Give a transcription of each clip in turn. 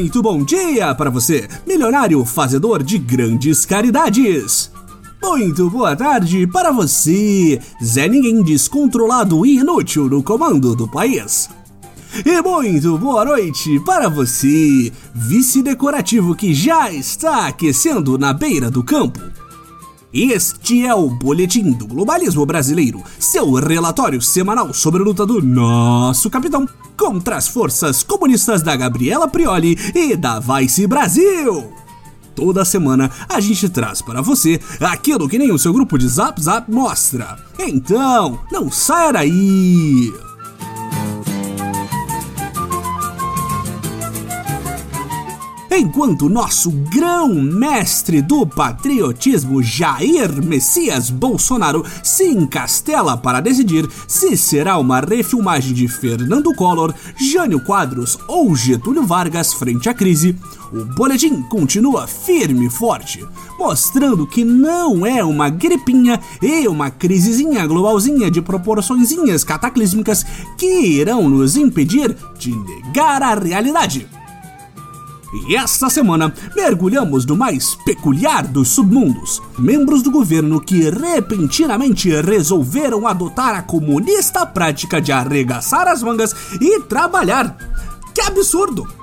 Muito bom dia para você, milionário fazedor de grandes caridades. Muito boa tarde para você, Zé Ninguém descontrolado e inútil no comando do país. E muito boa noite para você, vice decorativo que já está aquecendo na beira do campo. Este é o Boletim do Globalismo Brasileiro, seu relatório semanal sobre a luta do nosso capitão contra as forças comunistas da Gabriela Prioli e da Vice Brasil. Toda semana a gente traz para você aquilo que nem o seu grupo de Zap Zap mostra. Então, não saia daí! Enquanto nosso grão-mestre do patriotismo Jair Messias Bolsonaro se encastela para decidir se será uma refilmagem de Fernando Collor, Jânio Quadros ou Getúlio Vargas frente à crise, o boletim continua firme e forte, mostrando que não é uma gripinha e uma crisezinha globalzinha de proporçõezinhas cataclísmicas que irão nos impedir de negar a realidade. E esta semana mergulhamos no mais peculiar dos submundos. Membros do governo que repentinamente resolveram adotar a comunista prática de arregaçar as mangas e trabalhar. Que absurdo!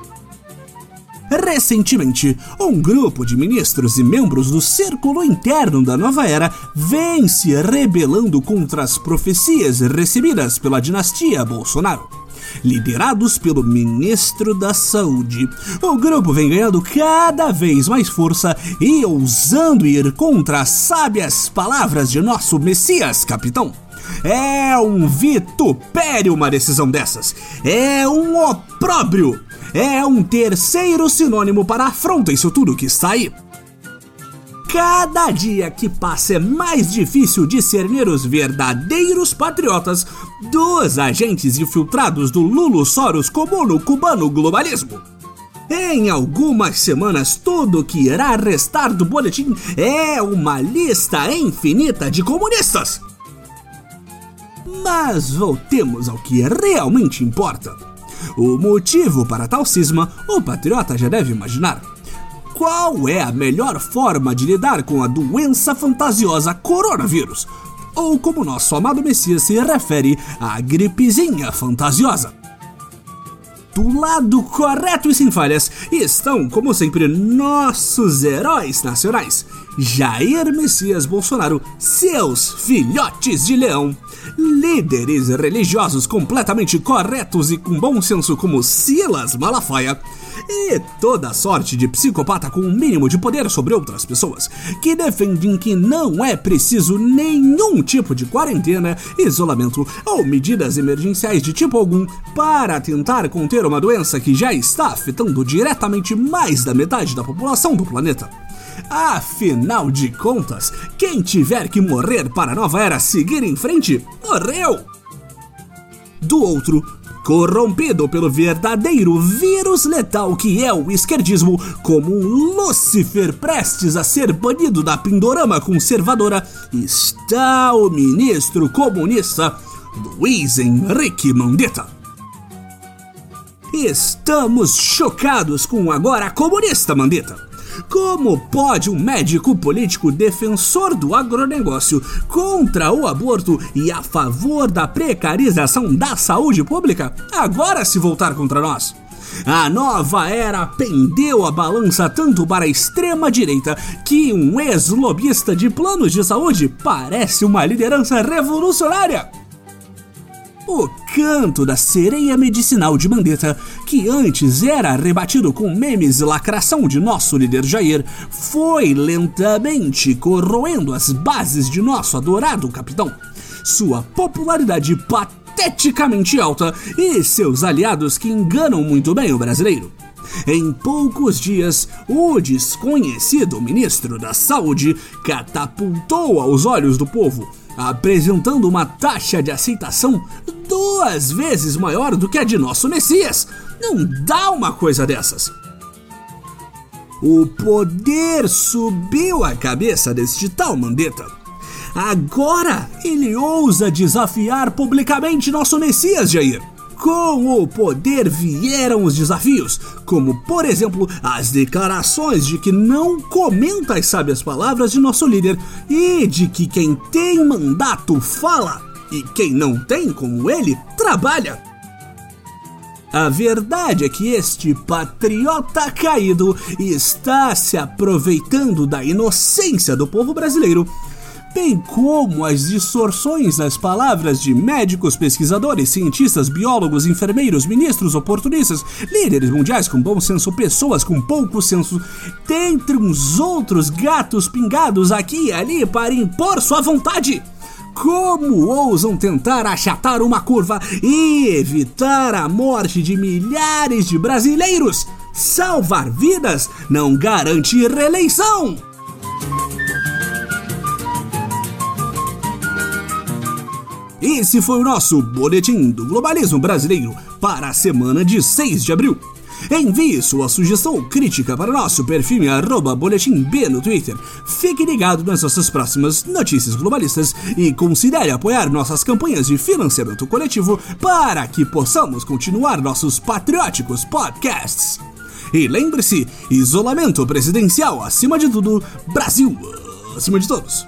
Recentemente, um grupo de ministros e membros do círculo interno da nova era vem se rebelando contra as profecias recebidas pela dinastia Bolsonaro liderados pelo ministro da Saúde. O grupo vem ganhando cada vez mais força e ousando ir contra as sábias palavras de nosso Messias, capitão. É um vitupério uma decisão dessas. É um opróbrio. É um terceiro sinônimo para afronta isso tudo que está aí. Cada dia que passa é mais difícil discernir os verdadeiros patriotas dos agentes infiltrados do Lulo Soros comuno cubano globalismo. Em algumas semanas, tudo que irá restar do boletim é uma lista infinita de comunistas. Mas voltemos ao que realmente importa. O motivo para tal cisma, o patriota já deve imaginar qual é a melhor forma de lidar com a doença fantasiosa coronavírus, ou como nosso amado Messias se refere, a gripezinha fantasiosa. Do lado correto e sem falhas estão, como sempre, nossos heróis nacionais. Jair Messias Bolsonaro, seus filhotes de leão, líderes religiosos completamente corretos e com bom senso como Silas Malafaia, e toda sorte de psicopata com um mínimo de poder sobre outras pessoas, que defendem que não é preciso nenhum tipo de quarentena, isolamento ou medidas emergenciais de tipo algum para tentar conter uma doença que já está afetando diretamente mais da metade da população do planeta. Afinal de contas, quem tiver que morrer para a nova era seguir em frente, morreu! Do outro, corrompido pelo verdadeiro vírus letal que é o esquerdismo, como um Lúcifer prestes a ser banido da pindorama conservadora, está o ministro comunista Luiz Henrique Mandetta. Estamos chocados com agora comunista Mandetta. Como pode um médico político defensor do agronegócio contra o aborto e a favor da precarização da saúde pública agora se voltar contra nós? A nova era pendeu a balança tanto para a extrema direita que um ex-lobista de planos de saúde parece uma liderança revolucionária. O canto da sereia medicinal de Mandetta, que antes era rebatido com memes e lacração de nosso líder Jair, foi lentamente corroendo as bases de nosso adorado capitão. Sua popularidade pateticamente alta e seus aliados que enganam muito bem o brasileiro. Em poucos dias, o desconhecido ministro da Saúde catapultou aos olhos do povo apresentando uma taxa de aceitação duas vezes maior do que a de nosso Messias. Não dá uma coisa dessas. O poder subiu a cabeça deste tal Mandetta. Agora ele ousa desafiar publicamente nosso Messias, Jair. Com o poder vieram os desafios, como por exemplo as declarações de que não comenta as sábias palavras de nosso líder e de que quem tem mandato fala e quem não tem, como ele, trabalha. A verdade é que este patriota caído está se aproveitando da inocência do povo brasileiro bem como as distorções das palavras de médicos, pesquisadores, cientistas, biólogos, enfermeiros, ministros, oportunistas, líderes mundiais com bom senso, pessoas com pouco senso, dentre uns outros gatos pingados aqui e ali para impor sua vontade. Como ousam tentar achatar uma curva e evitar a morte de milhares de brasileiros? Salvar vidas não garante reeleição! Esse foi o nosso Boletim do Globalismo Brasileiro para a semana de 6 de abril. Envie sua sugestão ou crítica para nosso perfil boletimb no Twitter. Fique ligado nas nossas próximas notícias globalistas e considere apoiar nossas campanhas de financiamento coletivo para que possamos continuar nossos patrióticos podcasts. E lembre-se, isolamento presidencial acima de tudo, Brasil acima de todos.